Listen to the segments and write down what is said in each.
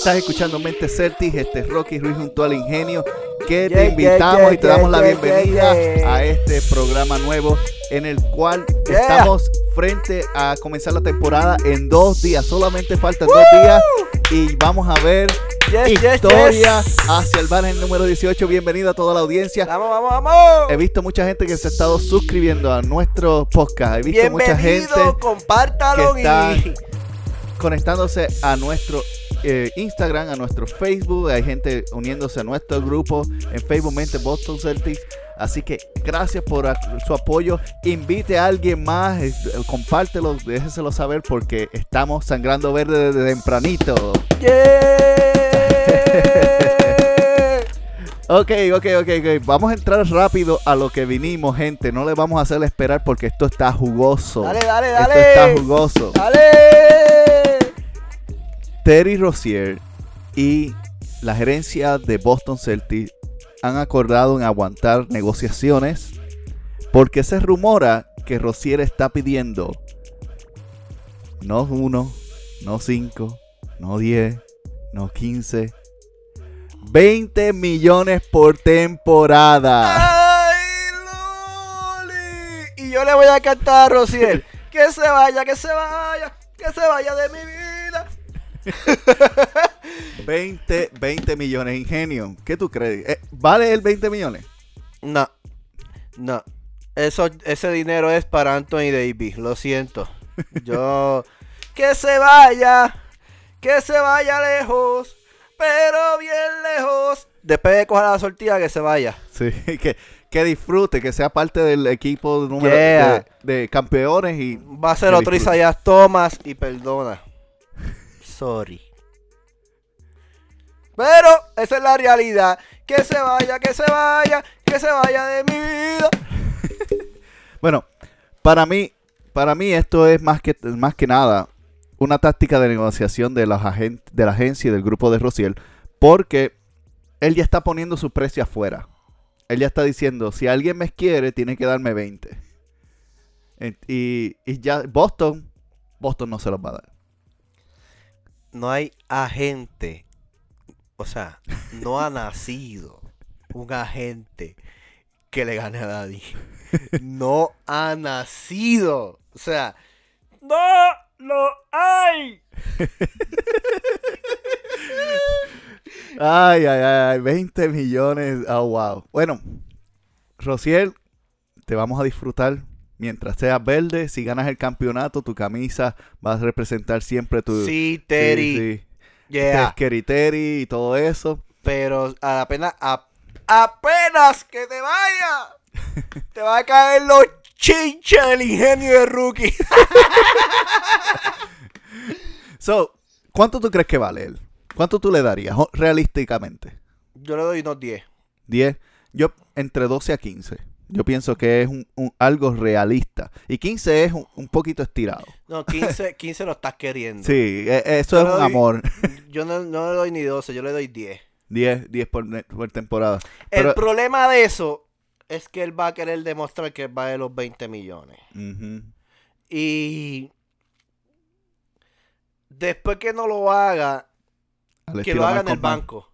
Estás escuchando Mente Certis, este es Rocky Ruiz junto al Ingenio, que te invitamos yeah, y te damos la bienvenida a este programa nuevo en el cual estamos frente a comenzar la temporada en dos días. Solamente faltan dos días y vamos a ver Yes, yes, historia yes. hacia el número 18. Bienvenido a toda la audiencia. Vamos, vamos, vamos. He visto mucha gente que se ha estado suscribiendo a nuestro podcast. He visto mucha gente compártalo que está- y conectándose a nuestro eh, Instagram, a nuestro Facebook. Hay gente uniéndose a nuestro grupo en Facebook Mente Boston Celtics. Así que gracias por su apoyo. Invite a alguien más, compártelo, déjeselo saber porque estamos sangrando verde desde tempranito. Yeah. Ok, ok, ok, ok. Vamos a entrar rápido a lo que vinimos, gente. No le vamos a hacer esperar porque esto está jugoso. Dale, dale, Esto dale. está jugoso. Dale. Terry Rozier y la gerencia de Boston Celtics han acordado en aguantar negociaciones porque se rumora que Rozier está pidiendo no uno, no cinco, no 10, no 15, 20 millones por temporada. ¡Ay, Luli! Y yo le voy a cantar a Rociel. Que se vaya, que se vaya, que se vaya de mi vida. 20, 20 millones, ingenio. ¿Qué tú crees? Eh, ¿Vale el 20 millones? No, no. Eso, ese dinero es para Anthony Davis, lo siento. Yo. que se vaya, que se vaya lejos, pero bien lejos. Después de coger la sortilla, que se vaya. Sí, que, que disfrute, que sea parte del equipo número Yeah. de, de campeones y Va a ser otro. Isaiah Thomas y perdona. Sorry. Pero esa es la realidad. Que se vaya, que se vaya, que se vaya de mi vida. bueno, para mí, para mí esto es más que más que nada una táctica de negociación de los de la agencia y del grupo de Rociel, porque él ya está poniendo su precio afuera. Él ya está diciendo, si alguien me quiere, tiene que darme 20. En- Y, y ya Boston, Boston no se los va a dar. No hay agente. O sea, no ha nacido un agente que le gane a Daddy. No ha nacido. O sea, no lo hay. Ay, ay, ay, 20 millones. Oh, wow. Bueno, Rociel, te vamos a disfrutar mientras seas verde. Si ganas el campeonato, tu camisa va a representar siempre tu. Sí, Terry. Sí, sí. Yeah. Y todo eso. Pero a la pena, a- apenas que te vaya, te va a caer los chinches del ingenio de rookie. So, ¿cuánto tú crees que vale él? ¿Cuánto tú le darías realísticamente? Yo le doy unos 10. 10. Yo, entre 12 a 15. Yo pienso que es un, un- algo realista. Y 15 es un, un poquito estirado. No, 15, 15 lo estás queriendo. Sí, e- eso Yo es un doy- amor. Yo no, no le doy ni 12, yo le doy 10. 10, 10 por, temporada. El problema de eso es que él va a querer demostrar que vale los 20 millones. Y después que no lo haga, Al que lo haga en el banco.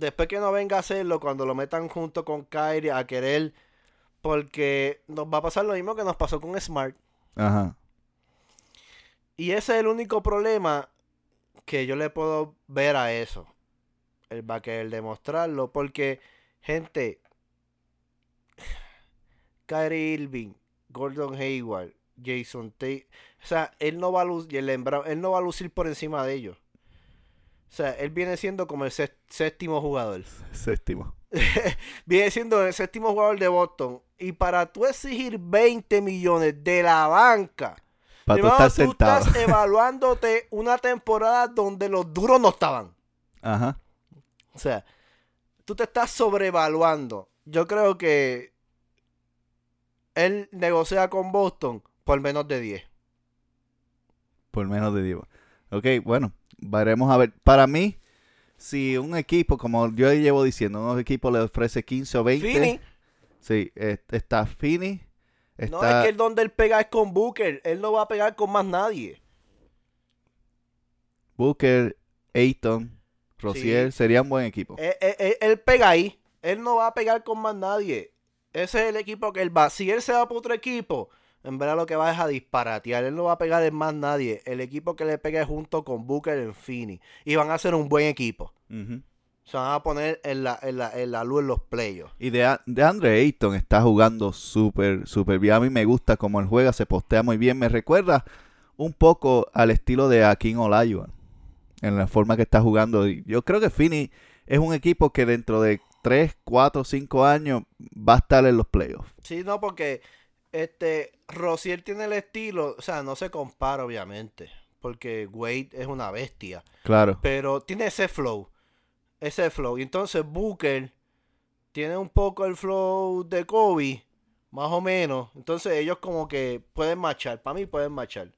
Después que no venga a hacerlo, cuando lo metan junto con Kyrie a querer, porque nos va a pasar lo mismo que nos pasó con Smart. Ajá. Y ese es el único problema que yo le puedo ver a eso. Él va a querer demostrarlo, porque, gente, Kyrie Irving, Gordon Hayward, Jason Tate, o sea, él no va a lucir, él no va a lucir por encima de ellos. O sea, él viene siendo como el sé- séptimo jugador. Séptimo. viene siendo el séptimo jugador de Boston. Y para tú exigir 20 millones de la banca, Para tú Hermano, estar tú sentado. estás evaluándote una temporada donde los duros no estaban. Ajá. O sea, tú te estás sobrevaluando. Yo creo que él negocia con Boston por menos de 10. Por menos de 10. Ok, bueno, veremos a ver. Para mí, si un equipo, como yo llevo diciendo, un equipo le ofrece 15 o 20. Fini, Sí, eh, está Fini. Está, no es que el donde él pega es con Booker. Él no va a pegar con más nadie. Booker, Ayton, Rosier. Sí. Sería un buen equipo. Él, él- él- él pega ahí. Él no va a pegar con más nadie. Ese es el equipo que él va. Si él se va por otro equipo, en verdad lo que va es a disparatear. Él no va a pegar en más nadie. El equipo que le pegue junto con Booker en Fini. Y van a ser un buen equipo. Se van a poner en la, en la, en la luz en los playoffs. Y de, de Andre Ayton está jugando súper, súper bien. A mí me gusta cómo él juega, se postea muy bien. Me recuerda un poco al estilo de Akin Olajuwon. En la forma que está jugando. Yo creo que Fini es un equipo que dentro de 3, 4, 5 años va a estar en los playoffs. Sí, no, porque este Rosier tiene el estilo, o sea, no se compara obviamente, porque Wade es una bestia, Claro. pero tiene ese flow, ese flow. Y entonces Booker tiene un poco el flow de Kobe, más o menos. Entonces ellos como que pueden marchar, para mí pueden marchar.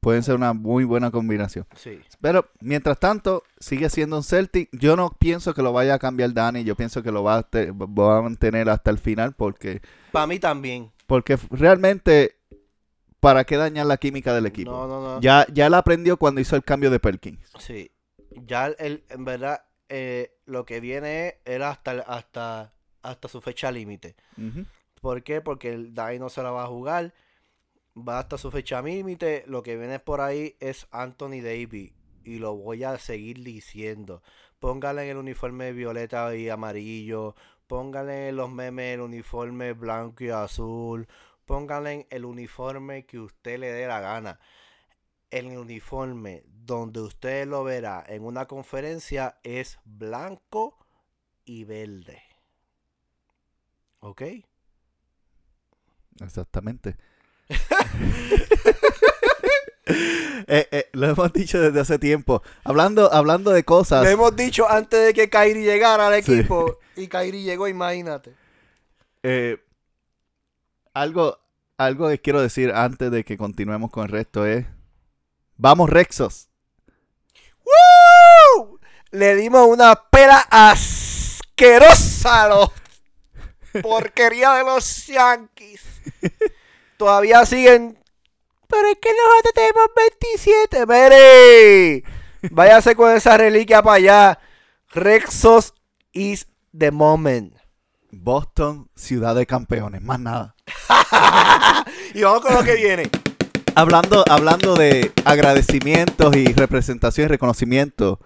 Pueden ser una muy buena combinación. Sí. Pero mientras tanto, sigue siendo un Celtic. Yo no pienso que lo vaya a cambiar Dani. Yo pienso que lo va a, te- va a mantener hasta el final porque, Para mí también. Porque realmente, ¿para qué dañar la química del equipo? No, no, no. Ya, ya él aprendió cuando hizo el cambio de Perkins. Sí. Ya el, en verdad eh, lo que viene era hasta, hasta, hasta su fecha límite. ¿Por qué? Porque el Dai no se la va a jugar. Va hasta su fecha límite. Lo que viene por ahí es Anthony Davis. Y lo voy a seguir diciendo. Póngale en el uniforme violeta y amarillo. Póngale en los memes el uniforme blanco y azul. Póngale en el uniforme que usted le dé la gana. El uniforme donde usted lo verá en una conferencia es blanco y verde. ¿Ok? Exactamente. Eh, eh, lo hemos dicho desde hace tiempo. Hablando, hablando de cosas. Lo hemos dicho antes de que Kairi llegara al Sí. equipo. Y Kairi llegó, imagínate. eh, algo, algo que quiero decir antes de que continuemos con el resto es. Vamos, Rexos. ¡Woo! Le dimos una pela asquerosa a los porquería de los Yankees. Todavía siguen. Pero es que nosotros tenemos 27. ¡Mere! Váyase con esa reliquia para allá. Rexos is the moment. Boston, ciudad de campeones, más nada. Y vamos con lo que viene. Hablando, hablando de agradecimientos y representación y reconocimiento,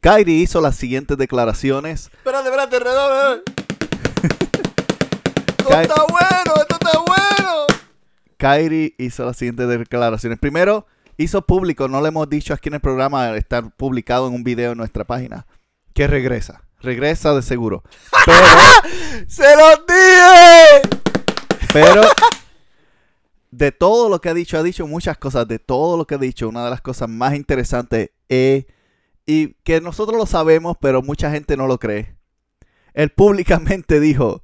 Kyrie hizo las siguientes declaraciones. Espérate, espérate, redoble. Esto está bueno, esto está bueno. Kyrie hizo las siguientes declaraciones. Primero, hizo público, no le hemos dicho aquí en el programa, está publicado en un video en nuestra página, que regresa. Regresa de seguro. Pero, ¡Se los dije! pero, de todo lo que ha dicho, ha dicho muchas cosas. De todo lo que ha dicho, una de las cosas más interesantes es, y que nosotros lo sabemos, pero mucha gente no lo cree. Él públicamente dijo,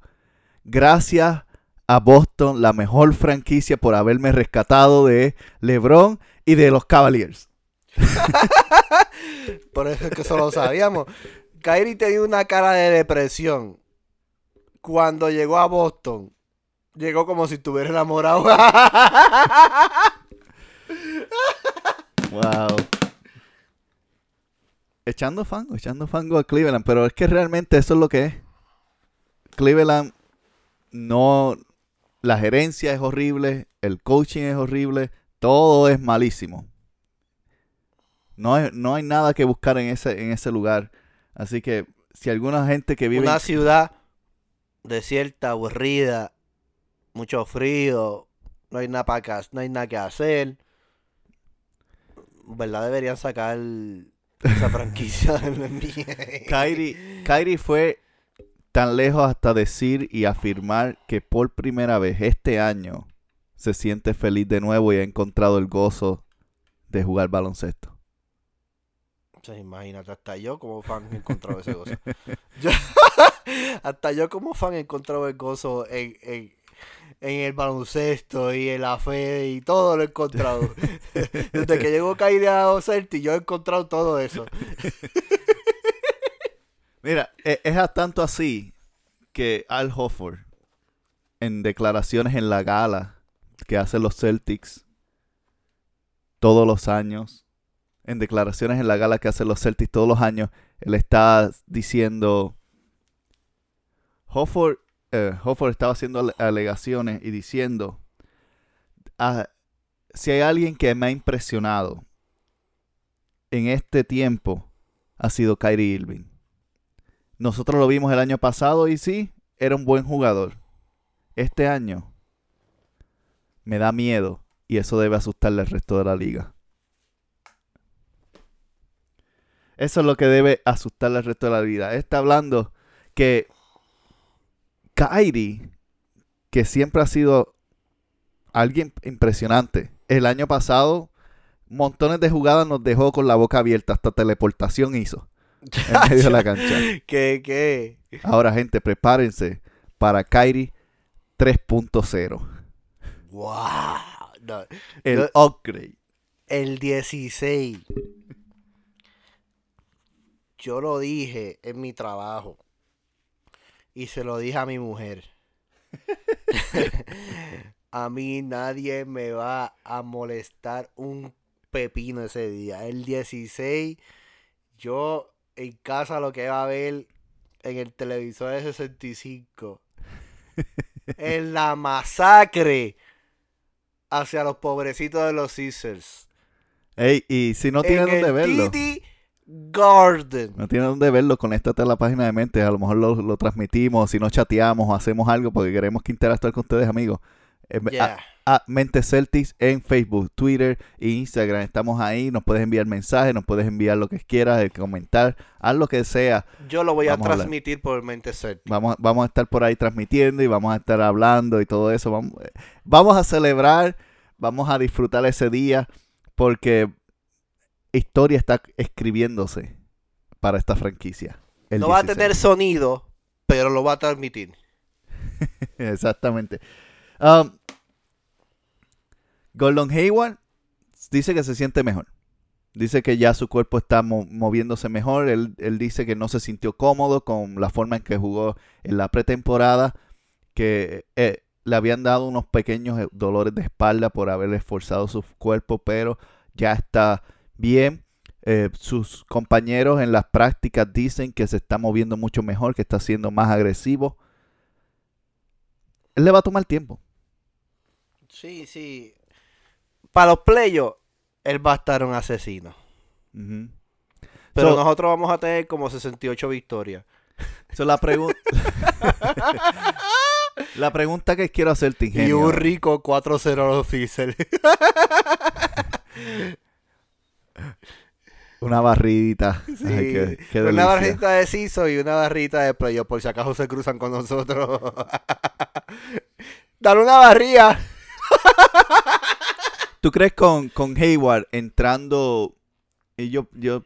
gracias a Boston, la mejor franquicia por haberme rescatado de LeBron y de los Cavaliers. Por eso es que eso lo sabíamos. Kyrie tenía una cara de depresión. Cuando llegó a Boston, llegó como si estuviera enamorado. Wow. Echando fango, echando fango a Cleveland, pero es que realmente eso es lo que es. Cleveland no, la gerencia es horrible, el coaching es horrible, todo es malísimo. No, hay- no hay nada que buscar en ese, en ese lugar. Así que si alguna gente que vive... Una ciudad desierta, aburrida, mucho frío, no hay nada, para no hay nada que hacer. ¿Verdad? Deberían sacar esa franquicia del NBA. Kyrie, Kyrie fue tan lejos hasta decir y afirmar que por primera vez este año se siente feliz de nuevo y ha encontrado el gozo de jugar baloncesto. Imagínate, hasta yo como fan he encontrado ese gozo. Yo- hasta yo como fan he encontrado el gozo en, en, en el baloncesto y en la fe y todo lo he encontrado. Desde que llegó Kyrie a los Celtics, yo he encontrado todo eso. Mira, e- es a tanto así que Al Hofford, en declaraciones en la gala que hacen los Celtics todos los años, en declaraciones en la gala que hacen los Celtics todos los años, él está diciendo, Hofford, eh, Hofford estaba haciendo ale- alegaciones y diciendo, "Ah, si hay alguien que me ha impresionado en este tiempo, ha sido Kyrie Irving. Nosotros lo vimos el año pasado y sí, era un buen jugador. Este año me da miedo y eso debe asustarle al resto de la liga. Eso es lo que debe asustarle al resto de la liga. Está hablando que Kyrie, que siempre ha sido alguien impresionante, el año pasado montones de jugadas nos dejó con la boca abierta, hasta teleportación hizo en medio de la cancha. ¿Qué, qué? Ahora, gente, prepárense para Kyrie 3.0. ¡Wow! No, El upgrade. El 16. Yo lo dije en mi trabajo. Y se lo dije a mi mujer. a mí nadie me va a molestar un pepino ese día. El 16, yo en casa lo que va a ver en el televisor de 65. en la masacre hacia los pobrecitos de los Caesars. Ey, y si no tienen en dónde verlo, TD Garden. no tienen dónde verlo, conéctate a la página de Mente. A lo mejor lo, lo transmitimos, si no chateamos o hacemos algo porque queremos que interactuar con ustedes, amigos. Eh, a- Mente Celtics en Facebook, Twitter e Instagram. Estamos ahí. Nos puedes enviar mensajes, nos puedes enviar lo que quieras, eh, comentar, haz lo que sea. Yo lo voy a Vamos a hablar. transmitir por mente Celtic. Vamos, vamos a estar por ahí transmitiendo y vamos a estar hablando y todo eso. Vamos, eh, vamos a celebrar, vamos a disfrutar ese día porque historia está escribiéndose para esta franquicia. No va a 16. tener sonido, pero lo va a transmitir. Exactamente. Um, Gordon Hayward dice que se siente mejor. Dice que ya su cuerpo está mo- moviéndose mejor. Él, él dice que no se sintió cómodo con la forma en que jugó en la pretemporada. Que eh, le habían dado unos pequeños eh, dolores de espalda por haber esforzado su cuerpo, pero ya está bien. Eh, sus compañeros en las prácticas dicen que se está moviendo mucho mejor, que está siendo más agresivo. Él le va a tomar tiempo. Sí, sí. Para los playos, él va a estar un asesino. Pero So- nosotros vamos a tener como 68 victorias. So, la, pregu- la pregunta que quiero hacerte, Y ingenio. un rico 4-0 a los. Una barridita. Sí, Ay, qué- qué una barrita de CISO y una barrita de playoff, por si acaso se cruzan con nosotros. Dale una barría. ¿Tú crees con, con Hayward entrando? Y yo, yo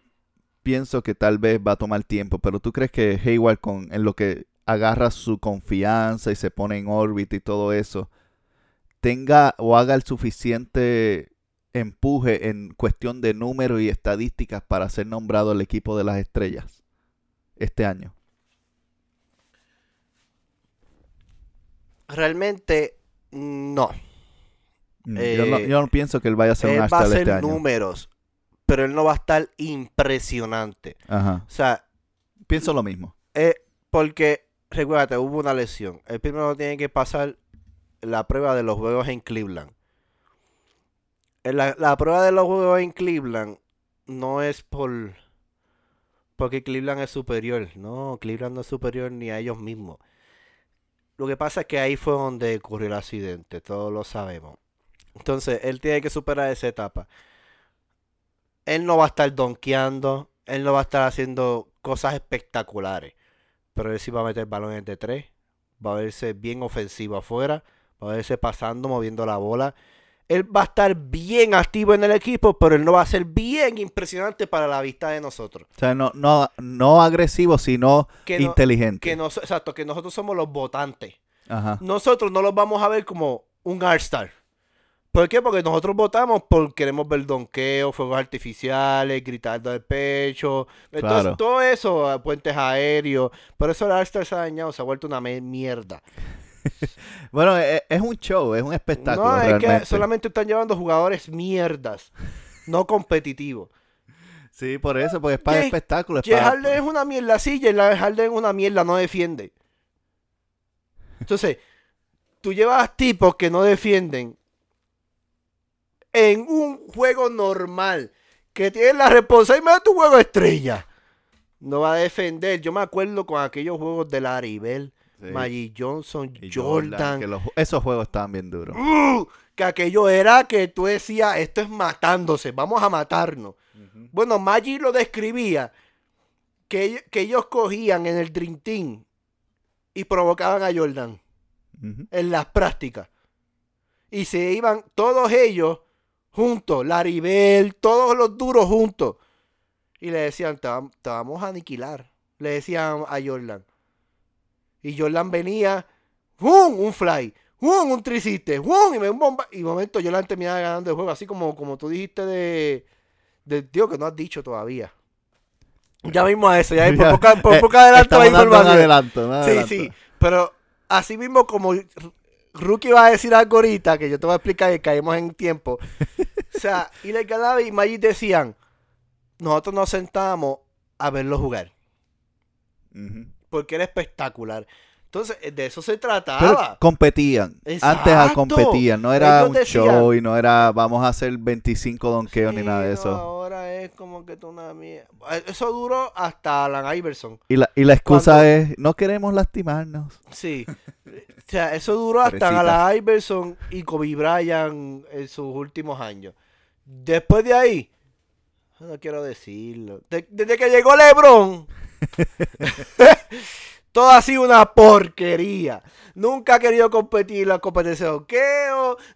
pienso que tal vez va a tomar tiempo, pero ¿tú crees que Hayward con, en lo que agarra su confianza y se pone en órbita y todo eso, tenga o haga el suficiente empuje en cuestión de números y estadísticas para ser nombrado el equipo de las estrellas este año? Realmente, no. Mm, yo, no, Eh, yo no pienso que él vaya a ser un Él va a hacer este año. números, pero él no va a estar impresionante. Ajá. O sea, Pienso lo mismo. eh, porque, recuérdate, hubo una lesión. El primero tiene que pasar la prueba de los juegos en Cleveland. En La, la prueba de los juegos en Cleveland no es por... Porque Cleveland es superior. No, Cleveland no es superior ni a ellos mismos. Lo que pasa es que ahí fue donde ocurrió el accidente, todos lo sabemos. Entonces, él tiene que superar esa etapa. Él no va a estar donkeando, él no va a estar haciendo cosas espectaculares. Pero él sí va a meter balones de tres, va a verse bien ofensivo afuera, va a verse pasando, moviendo la bola. Él va a estar bien activo en el equipo, pero él no va a ser bien impresionante para la vista de nosotros. O sea, no, no, no agresivo, sino Que no- inteligente. Que nos, exacto, que nosotros somos los votantes. Ajá. Nosotros no los vamos a ver como un All-Star. ¿Por qué? Porque nosotros votamos por queremos ver donqueos, fuegos artificiales, gritando del pecho, entonces, Claro. todo eso, eh, puentes aéreos. Por eso el All-Star se ha dañado, se ha vuelto una mierda. Bueno, es, es un show, es un espectáculo. no, es que solamente están llevando jugadores mierdas, no competitivos. Sí, por eso, porque es para espectáculo. es para- Harden es una mierda, sí, Jay Harden es una mierda, no defiende. Entonces, tú llevas tipos que no defienden en un juego normal, que tienen la responsabilidad de tu juego estrella. No va a defender. Yo me acuerdo con aquellos juegos de Larry Bell, Sí. Magic Johnson, Y Jordan. que los- esos juegos estaban bien duros. ¡Uh! que aquello era que tú decías, esto es matándose, vamos a matarnos. Bueno, Magic lo describía que, que ellos cogían en el Dream Team y provocaban a Jordan en las prácticas. Y se iban todos ellos juntos, Larry Bell, todos los duros juntos. Y le decían, te, vam- te vamos a aniquilar. Le decían a Jordan. Y Jordan venía, ¡fum! un fly, un triciste, y me un bomba. Y de momento Jordan terminaba ganando el juego, así como, como tú dijiste de, de tío que no has dicho todavía. Ya mismo a eso, ya por Ya, poco, por eh, poco adelanto la información. adelanto, Sí, adelanto. sí, pero así mismo como Rookie va a decir algo ahorita, que yo te voy a explicar y caemos en tiempo. o sea, Ile Galabi y Magic decían, nosotros nos sentamos a verlo jugar, porque era espectacular. Entonces, de eso se Pero trataba. competían. Antes ah, Exacto. competían. No era Ellos un decían- show y no era vamos a hacer 25 donkeos ni nada de no, eso. ahora es como que tú una mierda. Eso duró hasta Alan Iverson. Y la, y la excusa Cuando- es, no queremos lastimarnos. Sí. O sea, eso duró hasta. Alan Iverson y Kobe Bryant en sus últimos años. Después de ahí, no quiero decirlo. de- desde que llegó LeBron, todo ha sido una porquería. Nunca ha querido competir en la competencia de hockey,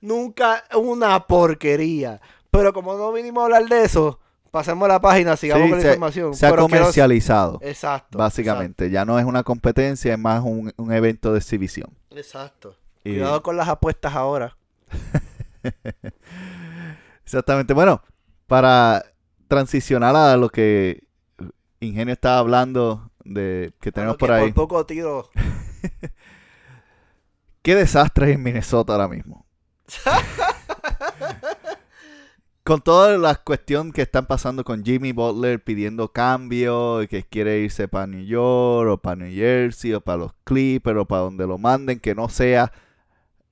nunca una porquería. Pero como no vinimos a hablar de eso, pasemos la página, sigamos Sí, con la se, información. se ha Pero quiero- comercializado, Exacto. básicamente. Ya no es una competencia, es más un, un evento de exhibición. Exacto. Y- Cuidado con las apuestas ahora. Exactamente. Bueno, para transicionar a lo que Ingenio estaba hablando de que tenemos por ahí. Por poco tiro. ¿Qué desastre hay en Minnesota ahora mismo? con toda la cuestión que están pasando con Jimmy Butler pidiendo cambio, y que quiere irse para New York o para New Jersey o para los Clippers o para donde lo manden, que no sea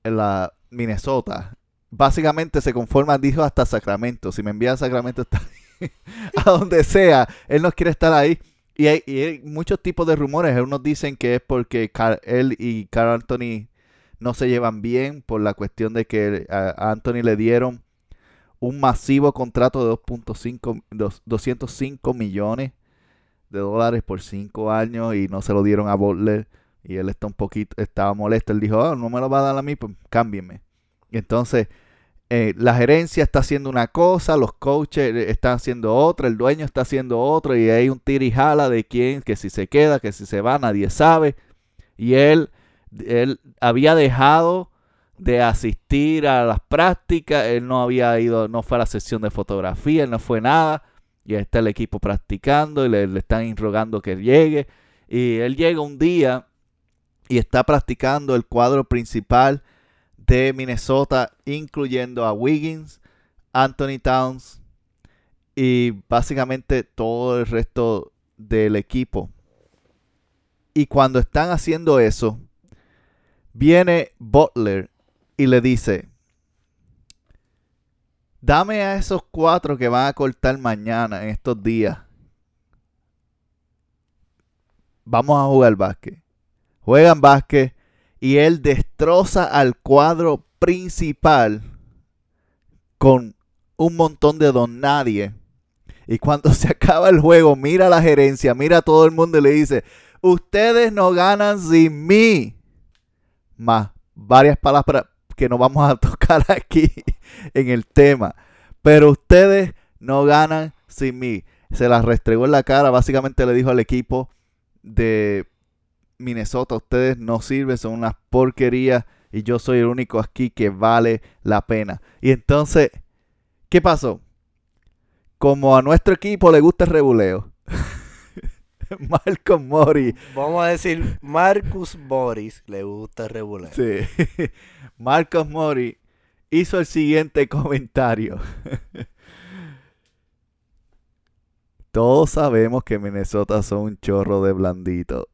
en la Minnesota. Básicamente se conforma, dijo hasta Sacramento. Si me envían a Sacramento, está a donde sea. Él no quiere estar ahí. Y hay, y hay muchos tipos de rumores. Unos dicen que es porque él y Carl Anthony no se llevan bien por la cuestión de que a Anthony le dieron un masivo contrato de 2.5 dos- 205 millones de dólares por 5 años y no se lo dieron a Butler y él está un poquito estaba molesto él dijo "Ah, no me lo va a dar a mí pues cámbienme y entonces eh, la gerencia está haciendo una cosa los coaches eh, están haciendo otra el dueño está haciendo otra y hay un tira y jala de quién que si se queda que si se va nadie sabe. Y él él había dejado de asistir a las prácticas, él no había ido, no fue a la sesión de fotografía, él no fue nada, y está el equipo practicando y le, le están rogando que llegue, y él llega un día y está practicando el cuadro principal de Minnesota, incluyendo a Wiggins, Anthony Towns y básicamente todo el resto del equipo. Y cuando están haciendo eso, viene Butler y le dice, dame a esos cuatro que van a cortar mañana, en estos días. Vamos a jugar básquet. Juegan básquet y él destroza al cuadro principal con un montón de don nadie. Y cuando se acaba el juego, mira la gerencia, mira a todo el mundo y le dice, ustedes no ganan sin mí más varias palabras, que no vamos a tocar aquí en el tema. Pero ustedes no ganan sin mí. Se las restregó en la cara. Básicamente le dijo al equipo de Minnesota, ustedes no sirven, son unas porquerías y yo soy el único aquí que vale la pena. Y entonces, ¿qué pasó? Como a nuestro equipo le gusta el rebuleo. Marcos Mori. Vamos a decir, Marcus Boris le gusta el regular. Sí. Marcos Mori hizo el siguiente comentario. Todos sabemos que Minnesota son un chorro de blandito.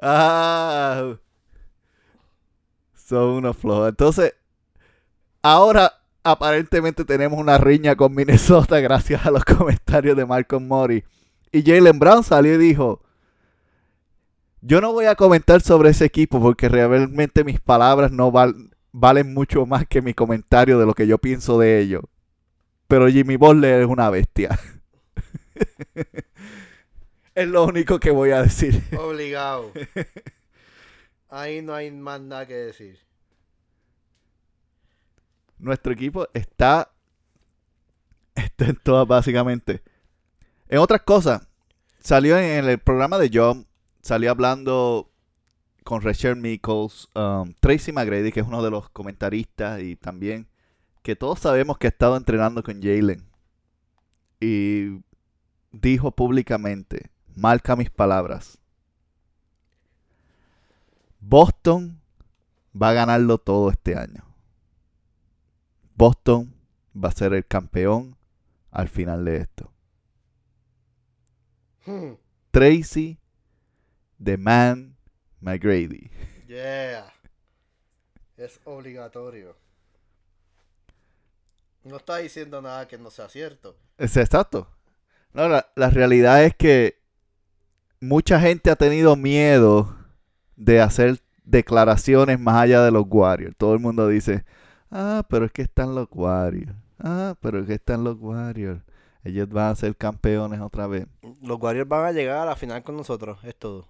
Ah, son unos flojos. Entonces, ahora aparentemente tenemos una riña con Minnesota gracias a los comentarios de Marcos Mori. Y Jalen Brown salió y dijo, yo no voy a comentar sobre ese equipo porque realmente mis palabras no val- valen mucho más que mi comentario de lo que yo pienso de ellos. Pero Jimmy Butler es una bestia. es lo único que voy a decir. Obligado. Ahí no hay más nada que decir. Nuestro equipo está, está en todas básicamente. En otras cosas, salió en el programa de John, salió hablando con Rachel Michaels, um, Tracy McGrady, que es uno de los comentaristas y también que todos sabemos que ha estado entrenando con Jalen. Y dijo públicamente, marca mis palabras. Boston va a ganarlo todo este año. Boston va a ser el campeón al final de esto. Hmm, Tracy, The Man, McGrady. Yeah. Es obligatorio. No está diciendo nada que no sea cierto. Es exacto. No, la, la realidad es que mucha gente ha tenido miedo de hacer declaraciones más allá de los Warriors. Todo el mundo dice, ah, pero es que están los Warriors. Ah, pero es que están los Warriors. Ellos van a ser campeones otra vez. Los Warriors van a llegar a la final con nosotros. Es todo.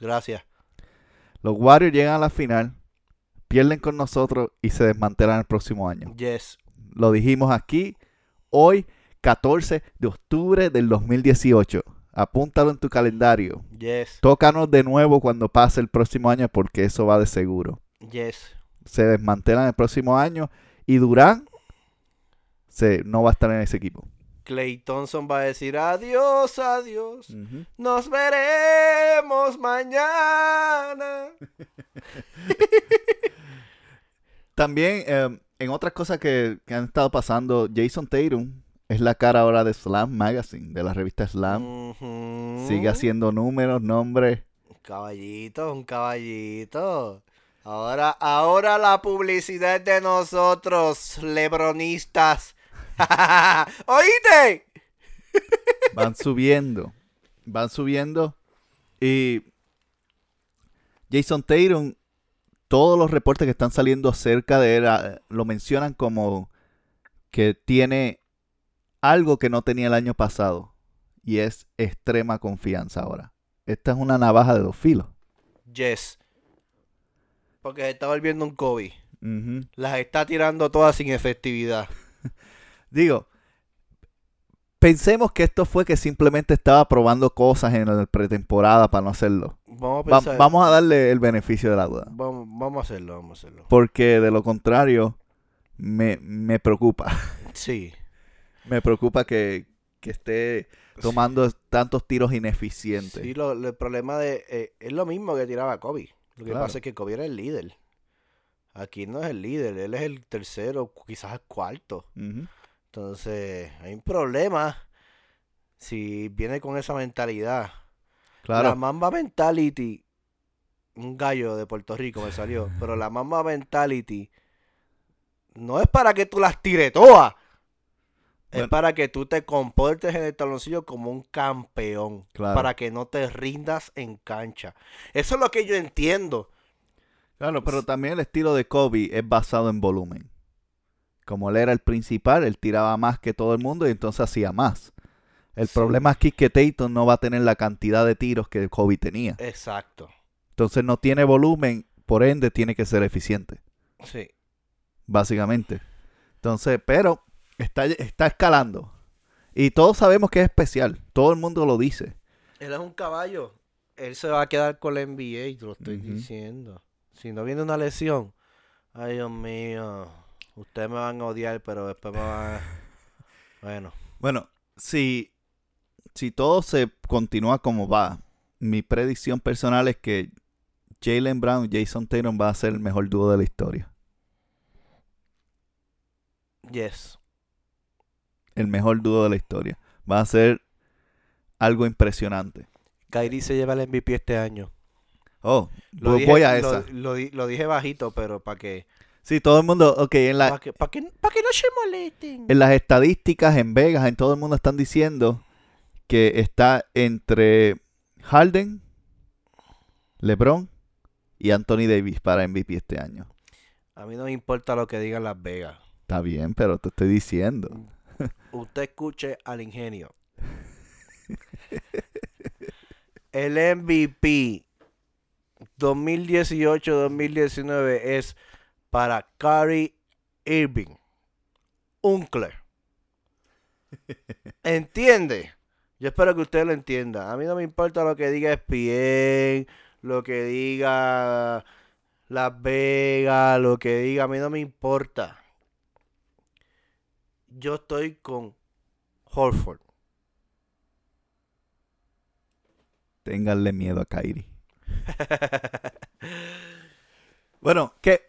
Gracias. Los Warriors llegan a la final, pierden con nosotros y se desmantelan el próximo año. Yes. Lo dijimos aquí hoy, 14 de octubre del 2018. Apúntalo en tu calendario. Yes. Tócanos de nuevo cuando pase el próximo año porque eso va de seguro. Yes. Se desmantelan el próximo año y Durán se, no va a estar en ese equipo. Clay Thompson va a decir adiós, adiós. Nos veremos mañana. También, eh, en otras cosas que, que han estado pasando, Jason Tatum es la cara ahora de Slam Magazine, de la revista Slam. Sigue haciendo números, nombres. Un caballito, un caballito. Ahora, ahora la publicidad de nosotros, lebronistas. ¿Oíste? Van subiendo. Van subiendo. Y Jason Tatum, todos los reportes que están saliendo acerca de él ah, lo mencionan como que tiene algo que no tenía el año pasado. Y es extrema confianza ahora. Esta es una navaja de dos filos. Yes. Porque se está volviendo un. Ujú. Las está tirando todas sin efectividad. Digo, pensemos que esto fue que simplemente estaba probando cosas en la pretemporada para no hacerlo. Vamos a Va- vamos a darle el beneficio de la duda. Vamos, vamos a hacerlo, vamos a hacerlo. Porque de lo contrario, me, me preocupa. Sí. Me preocupa que, que esté tomando tantos tiros ineficientes. Sí, lo- lo- el problema de... eh, es lo mismo que tiraba Kobe. Lo que Claro. pasa es que Kobe era el líder. Aquí no es el líder, él es el tercero, quizás el cuarto. Entonces, hay un problema si viene con esa mentalidad. Claro. La Mamba Mentality, un gallo de Puerto Rico me salió, pero la Mamba Mentality no es para que tú las tires todas. Es para que tú te comportes en el taloncillo como un campeón. Claro. Para que no te rindas en cancha. Eso es lo que yo entiendo. Claro, pero también el estilo de Kobe es basado en volumen. Como él era el principal, él tiraba más que todo el mundo y entonces hacía más. El Sí. problema aquí es que Tatum no va a tener la cantidad de tiros que Kobe tenía. Exacto. Entonces no tiene volumen, por ende tiene que ser eficiente, Sí. básicamente. Entonces, pero está, está escalando. Y todos sabemos que es especial. Todo el mundo lo dice. Él es un caballo. Él se va a quedar con la NBA, te lo estoy diciendo. Si no viene una lesión, ay Dios mío, ustedes me van a odiar, pero después me van a... Bueno, Bueno, si, si todo se continúa como va, mi predicción personal es que Jalen Brown y Jason Tatum va a ser el mejor dúo de la historia. yes. El mejor dúo de la historia. Va a ser algo impresionante. Kyrie se lleva el MVP este año. Oh, Lo voy- dije, voy a esa. Lo, di- lo dije bajito, pero para que, Sí, todo el mundo, ok, en, la, pa' que, pa' que, pa' que no se molesten. en las estadísticas en Vegas, en todo el mundo están diciendo que está entre Harden, LeBron y Anthony Davis para MVP este año. A mí no me importa lo que digan Las Vegas. Está bien, pero te estoy diciendo. Usted escuche al ingenio. El MVP 2018-2019 es para Kyrie Irving. Uncle. ¿Entiende? Yo espero que usted lo entienda. A mí no me importa lo que diga ESPN, lo que diga Las Vegas, lo que diga, a mí no me importa. Yo estoy con Horford. Ténganle miedo a Kyrie. Bueno, que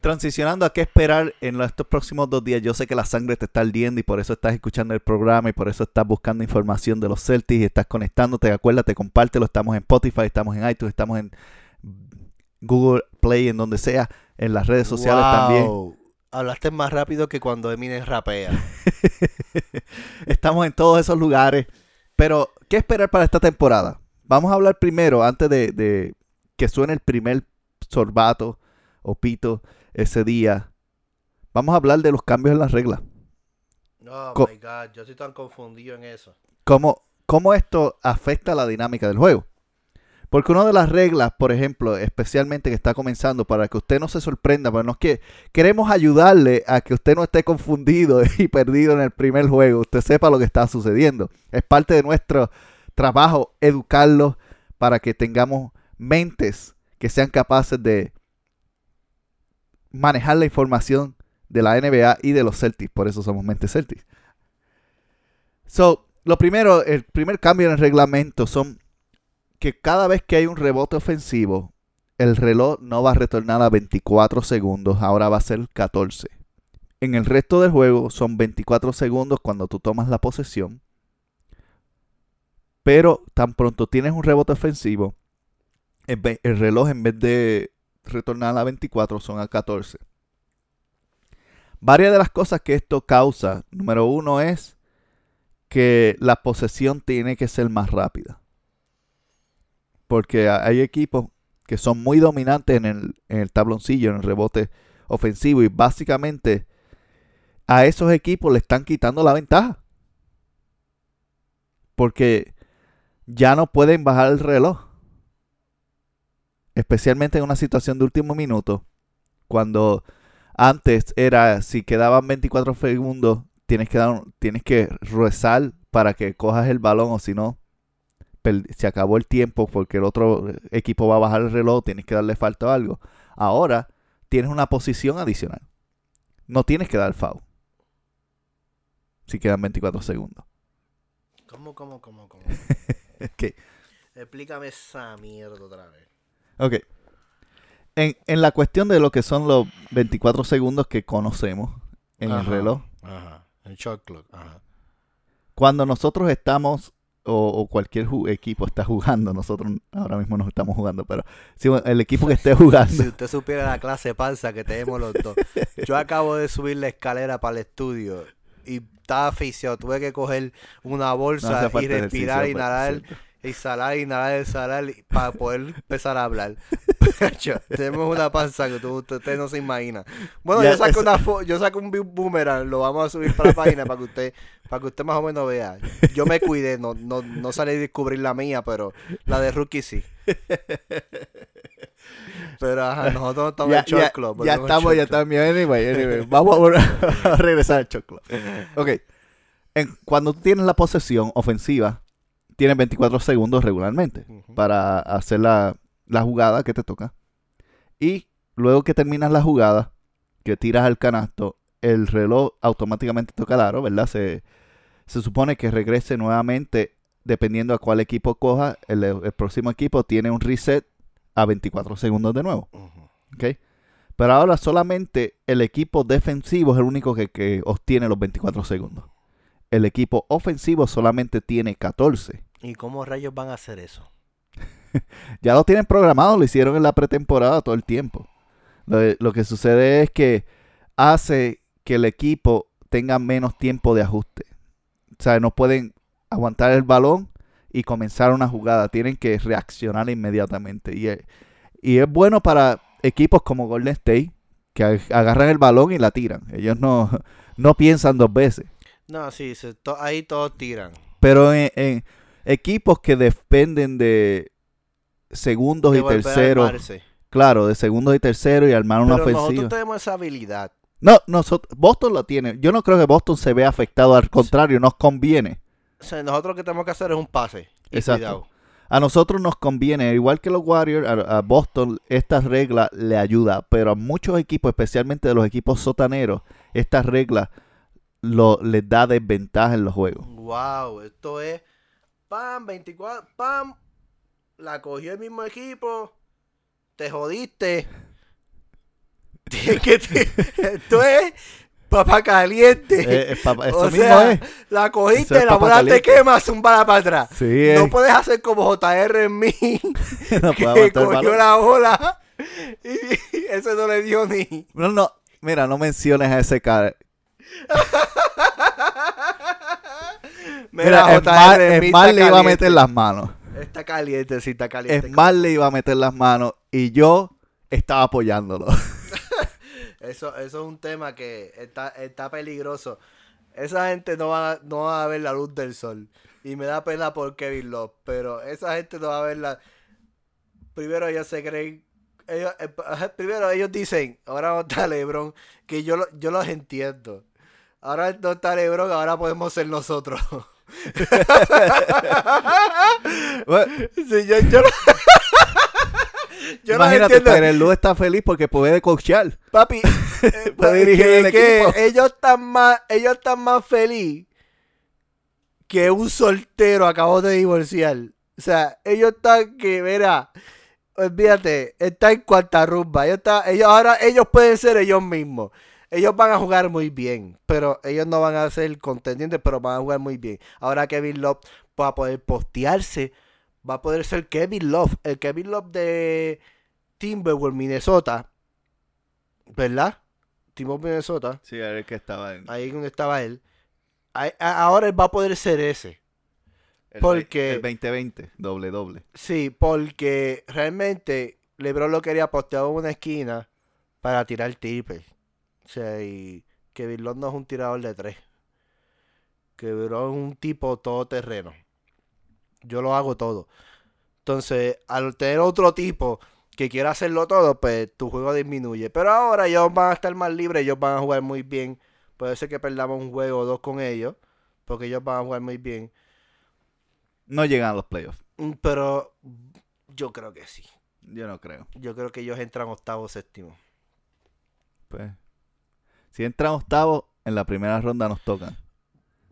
transicionando a qué esperar en estos próximos dos días, yo sé que la sangre te está ardiendo y por eso estás escuchando el programa y por eso estás buscando información de los Celtics y estás conectándote. Acuérdate, compártelo. Estamos en Spotify, estamos en iTunes, estamos en Google Play, en donde sea, en las redes sociales también. Hablaste más rápido que cuando Eminem rapea. Estamos en todos esos lugares. Pero, ¿qué esperar para esta temporada? Vamos a hablar primero, antes de, de que suene el primer sorbato o pito ese día. Vamos a hablar de los cambios en las reglas. Oh Co- my god, yo estoy tan confundido en eso. ¿Cómo, ¿Cómo esto afecta la dinámica del juego? Porque una de las reglas, por ejemplo, especialmente que está comenzando, para que usted no se sorprenda, pero no que queremos ayudarle a que usted no esté confundido y perdido en el primer juego, usted sepa lo que está sucediendo. Es parte de nuestro trabajo educarlos para que tengamos mentes que sean capaces de manejar la información de la NBA y de los Celtics. Por eso somos mentes Celtics. So, lo primero, el primer cambio en el reglamento son que cada vez que hay un rebote ofensivo, el reloj no va a retornar a 24 segundos, ahora va a ser 14. En el resto del juego son 24 segundos cuando tú tomas la posesión. Pero tan pronto tienes un rebote ofensivo, el, reloj en vez de retornar a 24 son a 14. Varias de las cosas que esto causa, número uno es que la posesión tiene que ser más rápida. Porque ha- hay equipos que son muy dominantes en el, en el tabloncillo, en el rebote ofensivo. Y básicamente a esos equipos le están quitando la ventaja. Porque ya no pueden bajar el reloj. Especialmente en una situación de último minuto. Cuando antes era, si quedaban 24 segundos, tienes que, dar, tienes que rezar para que cojas el balón o si no, se acabó el tiempo porque el otro equipo va a bajar el reloj, tienes que darle falta o algo. Ahora tienes una posición adicional. No tienes que dar foul. Si quedan 24 segundos. ¿Cómo, cómo, cómo, cómo? Explícame esa mierda otra vez. Ok. En, en la cuestión de lo que son los 24 segundos que conocemos en el reloj, Ajá. El shot clock. Ajá. cuando nosotros estamos o, o cualquier equipo está jugando, nosotros ahora mismo no estamos jugando, pero si el equipo que esté jugando, Si usted supiera la clase panza que tenemos los dos. Yo acabo de subir la escalera para el estudio y estaba asfixiado. Tuve que coger una bolsa y respirar, ejercicio, inhalar, pero- inhalar, exhalar y- para poder empezar a hablar. Tenemos una panza que tú- usted, no se imagina. Bueno, yo saco eso- una fo- yo saco un boomerang, lo vamos a subir para la página para que usted, para que usted más o menos vea. Yo me cuidé, no, no, no salí a descubrir la mía, pero la de Rookie sí. Pero ajá, nosotros no estamos ya, en Short ya- Club. ya estamos, ya estamos. Anyway, anyway. Vamos a, regresar al choclo. Ok. En- cuando tú tienes la posesión ofensiva, tienes 24 segundos regularmente para hacer la, la jugada que te toca. Y luego que terminas la jugada, que tiras al canasto, el reloj automáticamente toca el aro, ¿verdad? Se, se supone que regrese nuevamente, dependiendo a cuál equipo coja, el, el próximo equipo tiene un reset a 24 segundos de nuevo. Pero ahora solamente el equipo defensivo es el único que, que obtiene los 24 segundos. El equipo ofensivo solamente tiene 14. ¿Y cómo rayos van a hacer eso? Ya lo tienen programado, lo hicieron en la pretemporada todo el tiempo. Lo, lo que sucede es que hace que el equipo tenga menos tiempo de ajuste. O sea, no pueden aguantar el balón y comenzar una jugada. Tienen que reaccionar inmediatamente. Y es, y es bueno para equipos como Golden State, que ag- agarran el balón y la tiran. Ellos no, no piensan dos veces. No, sí, se- to- ahí todos tiran. Pero en, en equipos que dependen de segundos De y terceros, claro, de segundos y terceros y armar una Pero ofensiva. nosotros tenemos esa habilidad. No, nosotros, Boston lo tiene. Yo no creo que Boston se vea afectado, al contrario, nos conviene. O sea, nosotros lo que tenemos que hacer es un pase. Y Exacto. cuidado. A nosotros nos conviene, igual que los Warriors, a, a Boston esta regla le ayuda, pero a muchos equipos, especialmente de los equipos sotaneros, esta regla lo, les da desventaja en los juegos. Wow, esto es pam, 24, pam, la cogió el mismo equipo, te jodiste. Que esto es papá caliente. Eh, eh, papá, eso o mismo sea, es. la Eso cogiste, es la papa bola te quema, zumbala para atrás. Sí, es- No puedes hacer como JR en mí, no que cogió la bola y ese no le dio ni. No, no, mira, no menciones a ese cara. Mira, es más, le iba a meter las manos. Está caliente, sí, está caliente. Es más le iba a meter las manos y yo estaba apoyándolo. Eso, eso es un tema que está, está peligroso. Esa gente no va, no va a ver la luz del sol. Y me da pena por Kevin Love. Pero esa gente no va a ver la. Primero ellos se creen. Ellos, eh, primero ellos dicen, ahora no está Lebron, que yo, lo- yo los entiendo. Ahora no está Lebron, ahora podemos ser nosotros. Bueno, Sí, yo, yo, yo Imagínate, está feliz porque puede coachear. Papi, eh, Puede que- ellos están más, ellos están más feliz que un soltero acabó de divorciar. O sea, ellos están que, mira, olvídate, está en cuarta rumba. Ellos, están- ellos ahora, ellos pueden ser ellos mismos. Ellos van a jugar muy bien, pero ellos no van a ser contendientes, pero van a jugar muy bien. Ahora Kevin Love va a poder postearse, va a poder ser Kevin Love, el Kevin Love de Timberwolves, Minnesota, ¿verdad? Timberwolves, Minnesota, Sí, a ver que estaba en. ahí donde estaba él. Ahora él va a poder ser ese. El, porque- el 2020, doble doble. Sí, porque realmente LeBron lo quería postear en una esquina para tirar triple. O sea, y Kevin Love no es un tirador de tres. Kevin Love es un tipo todoterreno. Yo lo hago todo. Entonces, al tener otro tipo que quiera hacerlo todo, pues tu juego disminuye. Pero ahora ellos van a estar más libres, ellos van a jugar muy bien. Puede ser que perdamos un juego o dos con ellos, porque ellos van a jugar muy bien. No llegan a los playoffs. Mm, Pero yo creo que sí. Yo no creo. Yo creo que ellos entran octavo séptimo. Pues, si entran octavos, en la primera ronda nos tocan.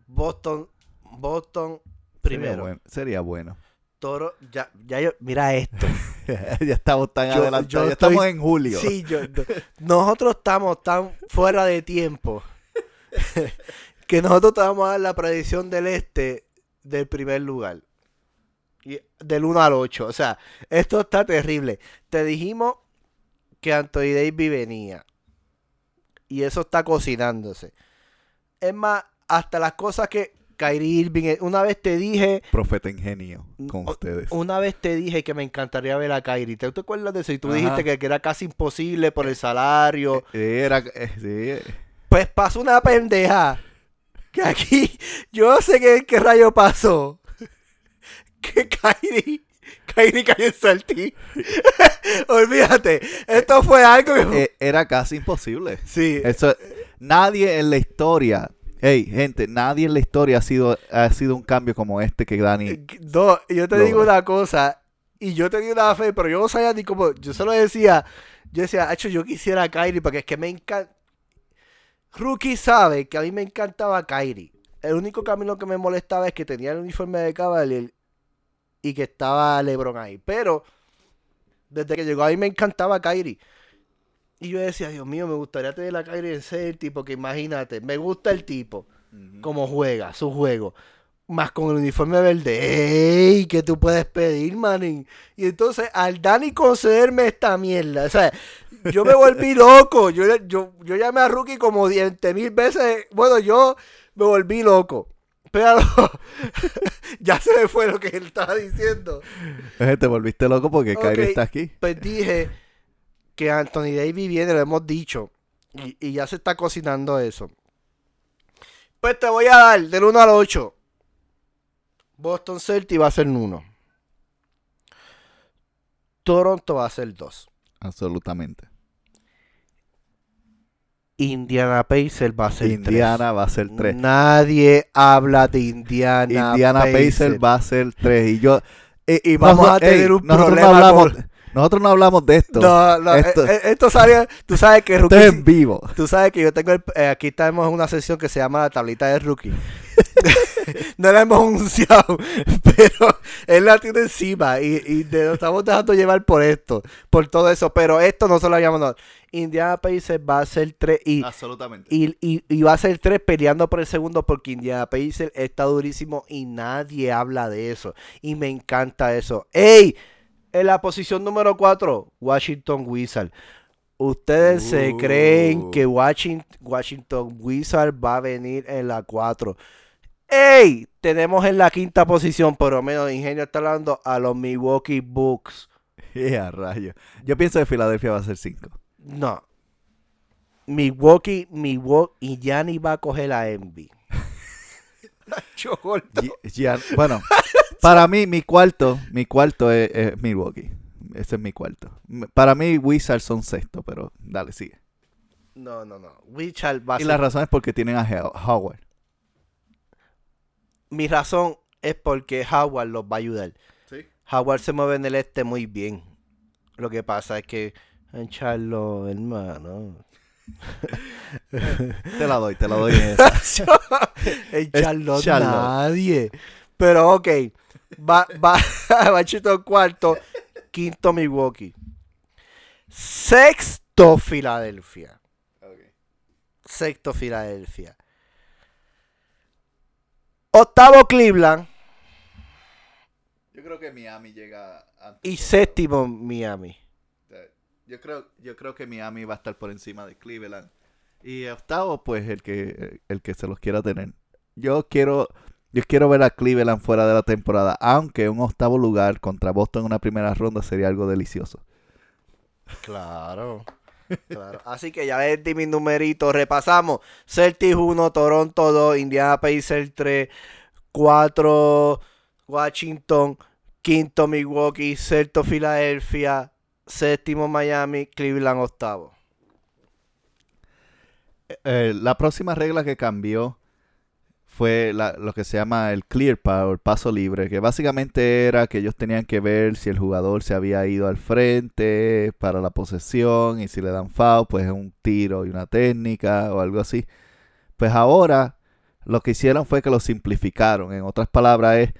Boston, Boston Sería primero. bueno. Sería bueno. Toro, ya, ya yo, mira esto. ya estamos tan Yo- adelantados. yo ya estoy- estamos en julio. Sí, yo, no- nosotros estamos tan fuera de tiempo que nosotros te vamos a dar la predicción del este del primer lugar. Y del 1 al 8. O sea, esto está terrible. Te dijimos que Anthony Davis venía. Y eso está cocinándose. Es más, hasta las cosas que Kyrie Irving. Una vez te dije. Profeta ingenio con o- ustedes. Una vez te dije que me encantaría ver a Kyrie. ¿Te, te acuerdas de eso? Y tú Ajá. dijiste que, que era casi imposible por el salario. Eh, Era, eh, sí, Pues pasó una pendeja. Que aquí, yo sé qué, qué rayo pasó. Que Kyrie, Kyrie cayó en Celtic. Olvídate, esto fue algo que... Eh, era casi imposible. sí, Eso, nadie en la historia, hey, gente, nadie en la historia ha sido, ha sido un cambio como este que Dani. No, yo te Logra. digo una cosa, y yo tenía una fe, pero yo no sabía ni cómo, yo solo decía, yo decía, hecho, yo quisiera a Kyrie, porque es que me encanta, Rookie sabe que a mí me encantaba Kyrie, el único camino que me molestaba es que tenía el uniforme de Cavalier y que estaba LeBron ahí, pero desde que llegó ahí me encantaba Kyrie. Y yo decía, Dios mío, me gustaría tener a Kyrie en Celtic, porque imagínate, me gusta el tipo cómo juega, su juego. Más con el uniforme verde. ¡Ey! ¿Qué tú puedes pedir, manín? Y entonces, al Dani concederme esta mierda. O sea, yo me volví loco. Yo, yo, yo llamé a Rookie como 20 mil veces. Bueno, yo me volví loco. Pero ya se me fue lo que él estaba diciendo. Te volviste loco porque Ok. Kyrie está aquí. Pues dije que Anthony Davis viene, lo hemos dicho. Y, y ya se está cocinando eso. Pues te voy a dar del 1 al 8. Boston Celtics va a ser 1. Toronto va a ser 2. Absolutamente. Indiana Pacers va a ser 3. Indiana va a ser 3. Nadie habla de Indiana, Indiana Pacers. Pacers va a ser 3. Y yo. eh, Y vamos a ey, tener un nosotros problema No hablamos, con- Nosotros no hablamos de esto. No, no, esto, eh, eh, esto sale, tú sabes que esto Rookie, es en vivo. Tú sabes que yo tengo el, eh, aquí estamos en una sección que se llama la tablita de rookie. no la hemos anunciado, pero él la tiene encima y, y de- nos estamos dejando llevar por esto, por todo eso. Pero esto no se lo habíamos dado. Indiana Pacers va a ser 3 y, Absolutamente. y, y, y va a ser 3 peleando por el segundo porque Indiana Pacers está durísimo y nadie habla de eso. Y me encanta eso. ¡Ey! En la posición número 4, Washington Wizards. Ustedes se Uh. creen que Washington, Washington Wizards va a venir en la 4. ¡Ey! Tenemos en la quinta posición, por lo menos Ingenio está hablando a los Milwaukee Bucks. Yeah, rayo. Yo pienso que Filadelfia va a ser 5. No. Milwaukee, Milwaukee, y Gianni va a coger la Envy. Bueno, para mí, mi cuarto, mi cuarto es, es Milwaukee. Ese es mi cuarto. Para mí, Wizards son sexto, pero dale, sigue. No, no, no. Wizards va a Y ser- la razón es porque tienen a Ho- Howard. Mi razón es porque Howard los va a ayudar. Sí. Howard se mueve en el este muy bien. Lo que pasa es que en Charlo, hermano. Te la doy, te la doy en esa. en Charlotte. nadie. Pero ok. Va, va, Bachito cuarto. Quinto Milwaukee. Sexto Filadelfia. Sexto Filadelfia. Octavo Cleveland. Yo creo que Miami llega antes. Y séptimo Miami. Yo creo, yo creo que Miami va a estar por encima de Cleveland. Y octavo, pues el que, el que se los quiera tener. Yo quiero, yo quiero ver a Cleveland fuera de la temporada, aunque un octavo lugar contra Boston en una primera ronda sería algo delicioso. Claro. Claro. Así que ya ves di mis numeritos. Repasamos. Celtics 1, Toronto 2, Indiana Pacers 3, 4, Washington, quinto Milwaukee, sexto Filadelfia, séptimo Miami, Cleveland octavo. Eh, la próxima regla que cambió fue la- lo que se llama el clear pass o el paso libre, que básicamente era que ellos tenían que ver si el jugador se había ido al frente para la posesión y si le dan foul, pues es un tiro y una técnica o algo así. Pues ahora lo que hicieron fue que lo simplificaron. En otras palabras es,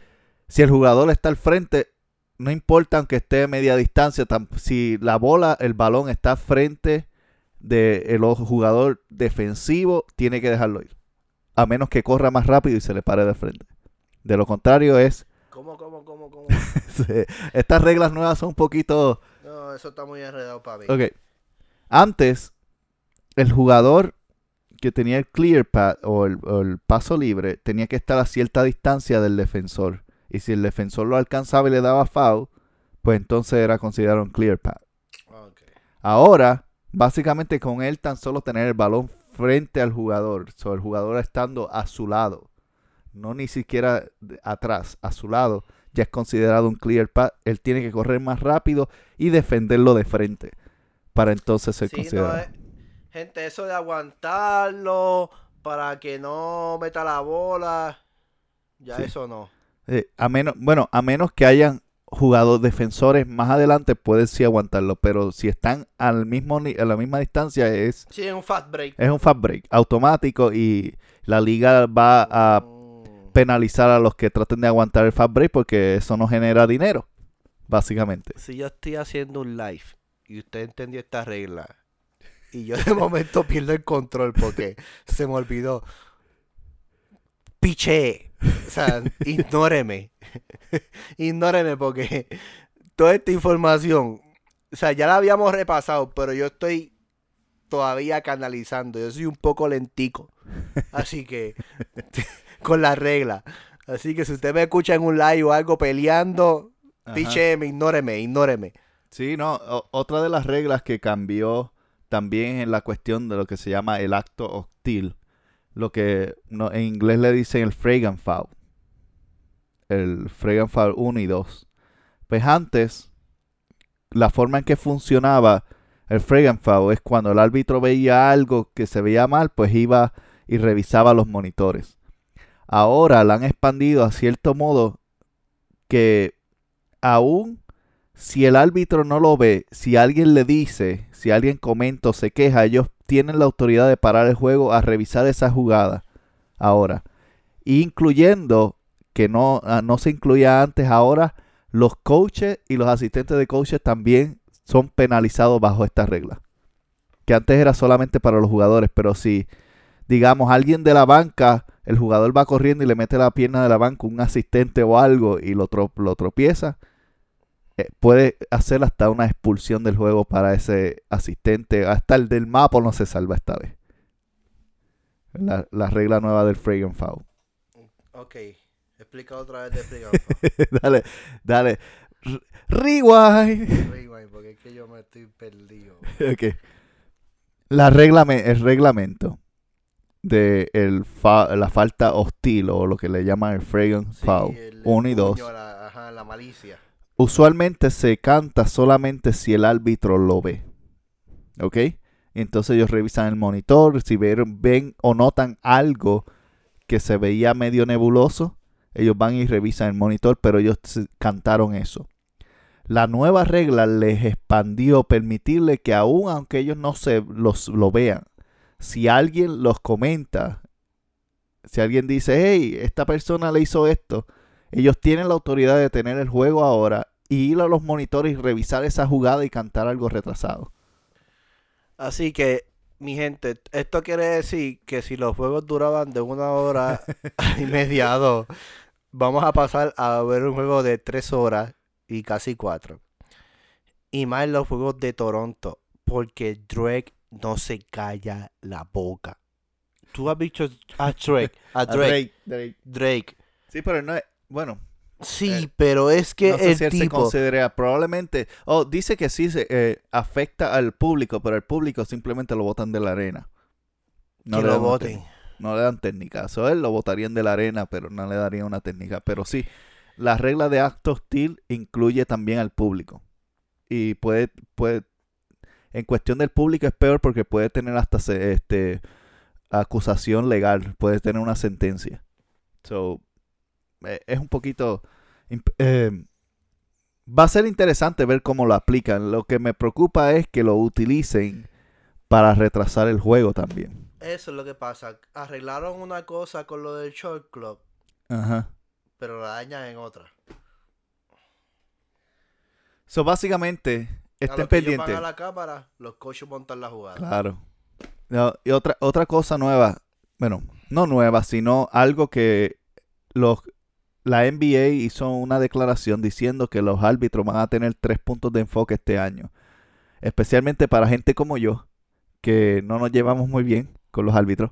si el jugador está al frente, no importa aunque esté a media distancia, si la bola, el balón está frente del jugador defensivo, tiene que dejarlo ir. A menos que corra más rápido y se le pare de frente. De lo contrario es, ¿Cómo, cómo, cómo, cómo? estas reglas nuevas son un poquito... No, eso está muy enredado para mí. Ok. Antes, el jugador que tenía el clear path o el, o el paso libre tenía que estar a cierta distancia del defensor. Y si el defensor lo alcanzaba y le daba foul, pues entonces era considerado un clear path. Ok. Ahora, básicamente con él tan solo tener el balón frente al jugador, o el jugador estando a su lado, no ni siquiera atrás, a su lado, ya es considerado un clear path, él tiene que correr más rápido y defenderlo de frente para entonces ser Sí, no, considerado. eh, gente, eso de aguantarlo para que no meta la bola, ya Sí. eso no. Eh, a menos, bueno, a menos que hayan jugado defensores más adelante, pueden sí aguantarlo, pero si están al mismo ni- a la misma distancia es, Sí, es un fast break. es un fast break automático y la liga va a Mm. penalizar a los que traten de aguantar el fast break porque eso no genera dinero, básicamente. Si yo estoy haciendo un live y usted entendió esta regla y yo de momento pierdo el control porque se me olvidó. Piche. O sea, ignóreme. ignóreme porque toda esta información, o sea, ya la habíamos repasado, pero yo estoy todavía canalizando. Yo soy un poco lentico. Así que, con la regla. Así que si usted me escucha en un live o algo peleando. Picheme, ignóreme, ignóreme. Sí, no, o- otra de las reglas que cambió también en la cuestión de lo que se llama el acto hostil, lo que en inglés le dicen el Fragan Foul, el Fragan Foul 1 y 2. Pues antes, la forma en que funcionaba el Fragan Foul es cuando el árbitro veía algo que se veía mal, pues iba y revisaba los monitores. Ahora la han expandido a cierto modo que aún si el árbitro no lo ve, si alguien le dice, si alguien comenta o se queja, ellos tienen la autoridad de parar el juego a revisar esa jugada. Ahora, incluyendo que no, ah, no se incluía antes, ahora los coaches y los asistentes de coaches también son penalizados bajo esta regla. Que antes era solamente para los jugadores, pero si, digamos, alguien de la banca, el jugador va corriendo y le mete la pierna de la banca un asistente o algo y lo, tro- lo tropieza, puede hacer hasta una expulsión del juego para ese asistente. Hasta el del mapa no se salva esta vez. La, la regla nueva del Fragrant Foul. Ok, explica otra vez de dale, dale. R- Rewind. Rewind, porque es que yo me estoy perdido. Ok. La regla el reglamento de el fa- la falta hostil o lo que le llaman el Fragrant Sí, Foul el- el 1 y 2 puño, La, ajá, la malicia. Usualmente se canta solamente si el árbitro lo ve. ¿Ok? Entonces ellos revisan el monitor, si ven, ven o notan algo que se veía medio nebuloso, ellos van y revisan el monitor, pero ellos cantaron eso. La nueva regla les expandió permitirle que aun aunque ellos no se los, lo vean, si alguien los comenta, si alguien dice, hey, esta persona le hizo esto, ellos tienen la autoridad de tener el juego ahora y ir a los monitores y revisar esa jugada y cantar algo retrasado. Así que, mi gente, esto quiere decir que si los juegos duraban de una hora y media a dos, vamos a pasar a ver un juego de tres horas y casi cuatro. Y más en los juegos de Toronto, porque Drake no se calla la boca. ¿Tú has visto a Drake? A Drake. Drake. Sí, pero no es, bueno, Sí, Eh, pero es que no sé el si él se tipo... considera, probablemente, oh, dice que sí se eh, afecta al público, pero el público simplemente lo botan de la arena. que le lo voten. No le dan técnica. Eso él lo votarían de la arena, pero no le darían una técnica. Pero sí, la regla de acto hostil incluye también al público. Y puede, puede, en cuestión del público es peor porque puede tener hasta se- este acusación legal, puede tener una sentencia. So, eh, es un poquito eh, va a ser interesante ver cómo lo aplican. Lo que me preocupa es que lo utilicen para retrasar el juego también. Eso es lo que pasa. Arreglaron una cosa con lo del short club, Ajá. pero la dañan en otra. So, básicamente, a estén que ellos van pendientes. a la cámara, los coaches montan la jugada. Claro. No, y otra, otra cosa nueva, bueno, no nueva, sino algo que los, la NBA hizo una declaración diciendo que los árbitros van a tener tres puntos de enfoque este año. Especialmente para gente como yo, que no nos llevamos muy bien con los árbitros.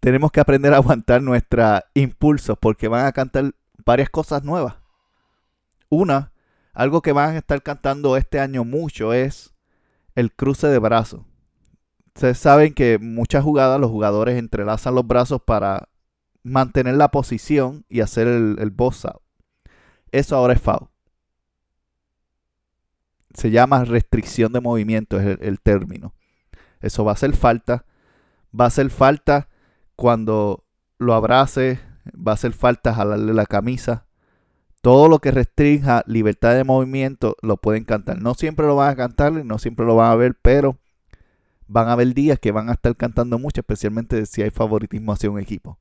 Tenemos que aprender a aguantar nuestros impulsos porque van a cantar varias cosas nuevas. Una, algo que van a estar cantando este año mucho es el cruce de brazos. Ustedes saben que muchas jugadas los jugadores entrelazan los brazos para mantener la posición y hacer el, el boss out. Eso ahora es foul. Se llama restricción de movimiento, es el, término. Eso va a hacer falta. Va a hacer falta cuando lo abrace. Va a hacer falta jalarle la camisa. Todo lo que restrinja libertad de movimiento lo pueden cantar. No siempre lo van a cantar, no siempre lo van a ver, pero van a haber días que van a estar cantando mucho, especialmente si hay favoritismo hacia un equipo.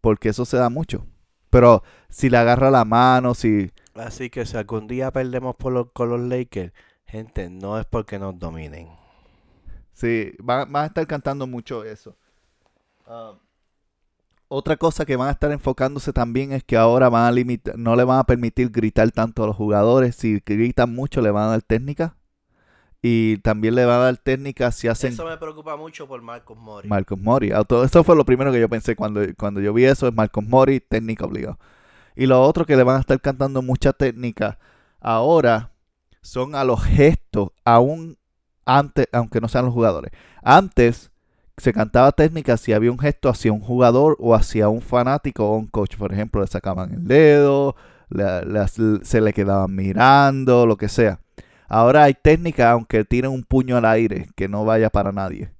Porque eso se da mucho. Pero si le agarra la mano, si... Así que si algún día perdemos por los, con los Lakers, gente, no es porque nos dominen. Sí, van, van a estar cantando mucho eso. Ah, otra cosa que van a estar enfocándose también es que ahora van a limitar, no le van a permitir gritar tanto a los jugadores. Si gritan mucho, le van a dar técnica. Y también le van a dar técnica si hacen Eso me preocupa mucho por Marcos Mori. Marcos Mori. Ah, Eso fue lo primero que yo pensé cuando, cuando yo vi eso, es Marcos Mori, técnica obligado. Y lo otro que le van a estar cantando mucha técnica ahora son a los gestos, aún antes, aunque no sean los jugadores. Antes se cantaba técnica si había un gesto hacia un jugador o hacia un fanático o un coach. Por ejemplo, le sacaban el dedo, le- le- se le quedaban mirando, lo que sea. Ahora hay técnica aunque tiren un puño al aire, que no vaya para nadie.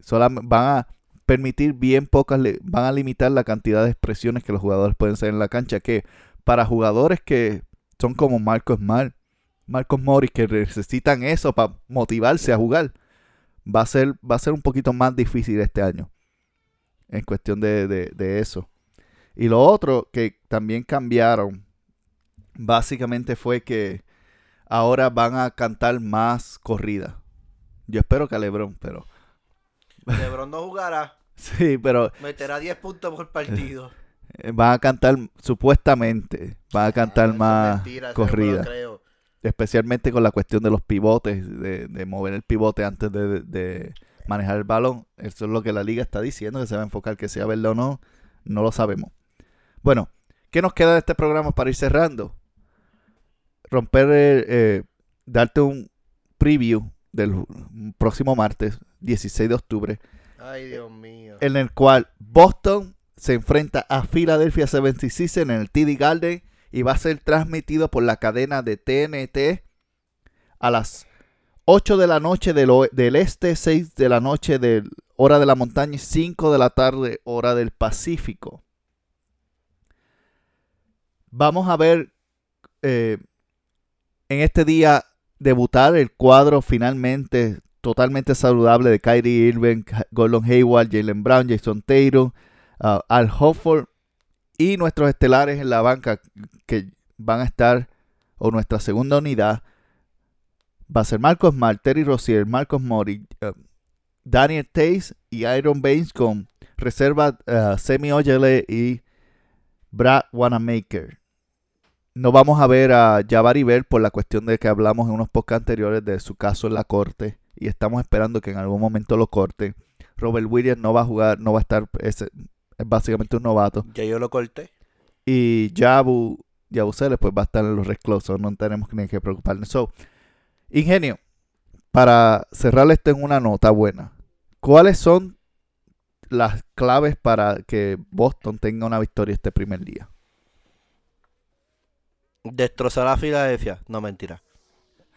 Solam- van a permitir bien pocas, van a limitar la cantidad de expresiones que los jugadores pueden hacer en la cancha, que para jugadores que son como Marcos Mar, Marcos Morris, que necesitan eso para motivarse a jugar, va a ser, va a ser un poquito más difícil este año. En cuestión de- de eso. Y lo otro que también cambiaron, básicamente fue que ahora van a cantar más corrida. Yo espero que a Lebron, pero... LeBron no jugará, Sí, pero meterá 10 puntos por partido. eh, van a cantar, supuestamente, van a cantar Ah, más mentira, corrida. creo. Especialmente con la cuestión de los pivotes, de, de mover el pivote antes de, de manejar el balón. Eso es lo que la liga está diciendo, que se va a enfocar, que sea verdad o no, no lo sabemos. Bueno, ¿qué nos queda de este programa para ir cerrando? Romper, eh, eh, darte un preview del próximo martes, 16 de octubre, Ay, Dios mío. en el cual Boston se enfrenta a Philadelphia 76 en el TD Garden y va a ser transmitido por la cadena de TNT a las 8 de la noche del, del este, 6 de la noche del hora de la montaña y 5 de la tarde hora del Pacífico. Vamos a ver eh, en este día debutar el cuadro finalmente totalmente saludable de Kyrie Irving, Gordon Hayward, Jalen Brown, Jason Tatum, uh, Al Hofford y nuestros estelares en la banca que van a estar, o nuestra segunda unidad, va a ser Marcos Smart, Terry Rozier, Marcos Mori, uh, Daniel Tays y Iron Baines con reserva uh, Semi Oyele y Brad Wanamaker. No vamos a ver a Jabari Bell por la cuestión de que hablamos en unos podcasts anteriores de su caso en la corte y estamos esperando que en algún momento lo corte. Robert Williams no va a jugar, no va a estar, es, es básicamente un novato. Ya yo lo corté. Y Yabu, Yabu Celes, pues va a estar en los reclosos, no tenemos ni que preocuparnos. So, Ingenio, para cerrar esto en una nota buena, ¿cuáles son las claves para que Boston tenga una victoria este primer día? Destrozar a Filadelfia. No, mentira.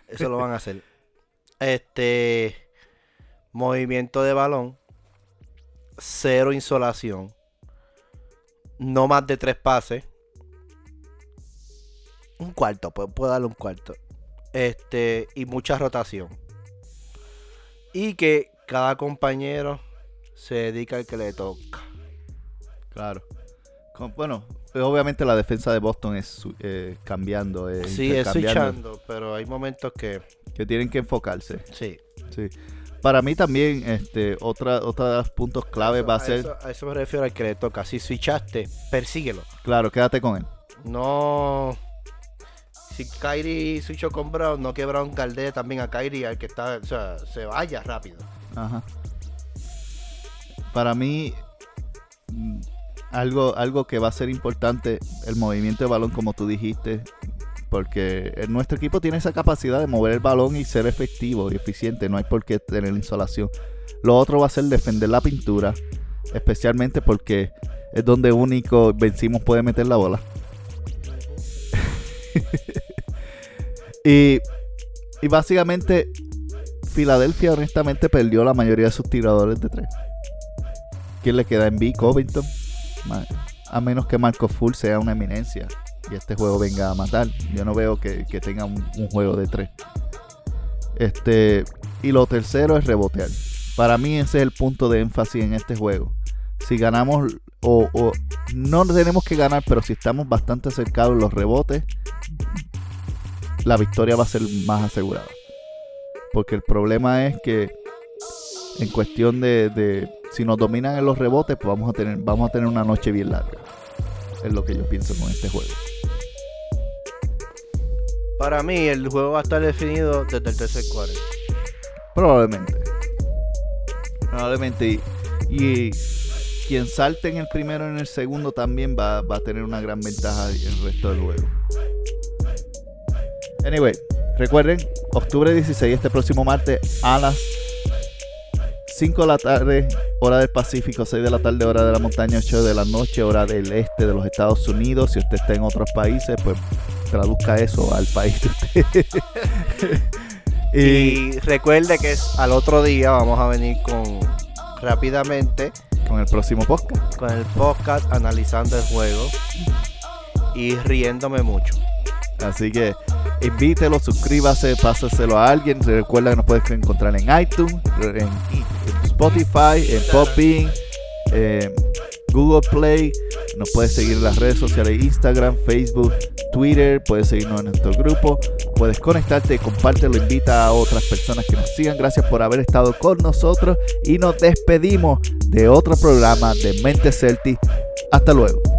Eso lo van a hacer. Este. Movimiento de balón. Cero insolación. No más de tres pases. Un cuarto, puedo darle un cuarto. Este. Y mucha rotación. Y que cada compañero se dedica al que le toca. Claro. Con- bueno, obviamente la defensa de Boston es eh, cambiando, eh, Sí, es switchando, pero hay momentos que. que tienen que enfocarse. Sí. Sí. Para mí también, este, otra, otra de los puntos clave Eso- va a ser, Eso, a eso me refiero al que le toca. Si switchaste, persíguelo. claro, quédate con él. No. Si Kyrie switchó con Brown, no que Brown galdee también a Kyrie al que está. O sea, se vaya rápido. Ajá. Para mí, algo, algo que va a ser importante, el movimiento de balón, como tú dijiste, porque nuestro equipo tiene esa capacidad de mover el balón y ser efectivo y eficiente, no hay por qué tener insolación. Lo otro va a ser defender la pintura, especialmente porque es donde único vencimos puede meter la bola. y, y básicamente Filadelfia honestamente perdió la mayoría de sus tiradores de tres. ¿Quién le queda en B? Covington. A menos que Marco Full sea una eminencia y este juego venga a matar. Yo no veo que, tenga un, juego de tres. Este, y lo tercero es rebotear. Para mí ese es el punto de énfasis en este juego. Si ganamos o, no tenemos que ganar, pero si estamos bastante acercados en los rebotes, la victoria va a ser más asegurada. Porque el problema es que en cuestión de, si nos dominan en los rebotes, pues vamos a tener, vamos a tener una noche bien larga. Es lo que yo pienso con este juego. Para mí, el juego va a estar definido desde el tercer cuarto. Probablemente. Probablemente. Y, quien salte en el primero y en el segundo también va, va a tener una gran ventaja en el resto del juego. Anyway, recuerden, octubre 16, este próximo martes a las 5 de la tarde, hora del Pacífico, 6 de la tarde, hora de la montaña, 8 de la noche, hora del este de los Estados Unidos. Si usted está en otros países, pues traduzca eso al país de usted. y, recuerde que es al otro día vamos a venir con rápidamente con el próximo podcast. Con el podcast analizando el juego y riéndome mucho. Así que invítelo, suscríbase, pásaselo a alguien. Recuerda que nos puedes encontrar en iTunes, en, Spotify, en Podbean, en Google Play. Nos puedes seguir en las redes sociales, Instagram, Facebook, Twitter. Puedes seguirnos en nuestro grupo. Puedes conectarte, compártelo, invita a otras personas que nos sigan. Gracias por haber estado con nosotros y nos despedimos de otro programa de Mente Celtic. Hasta luego.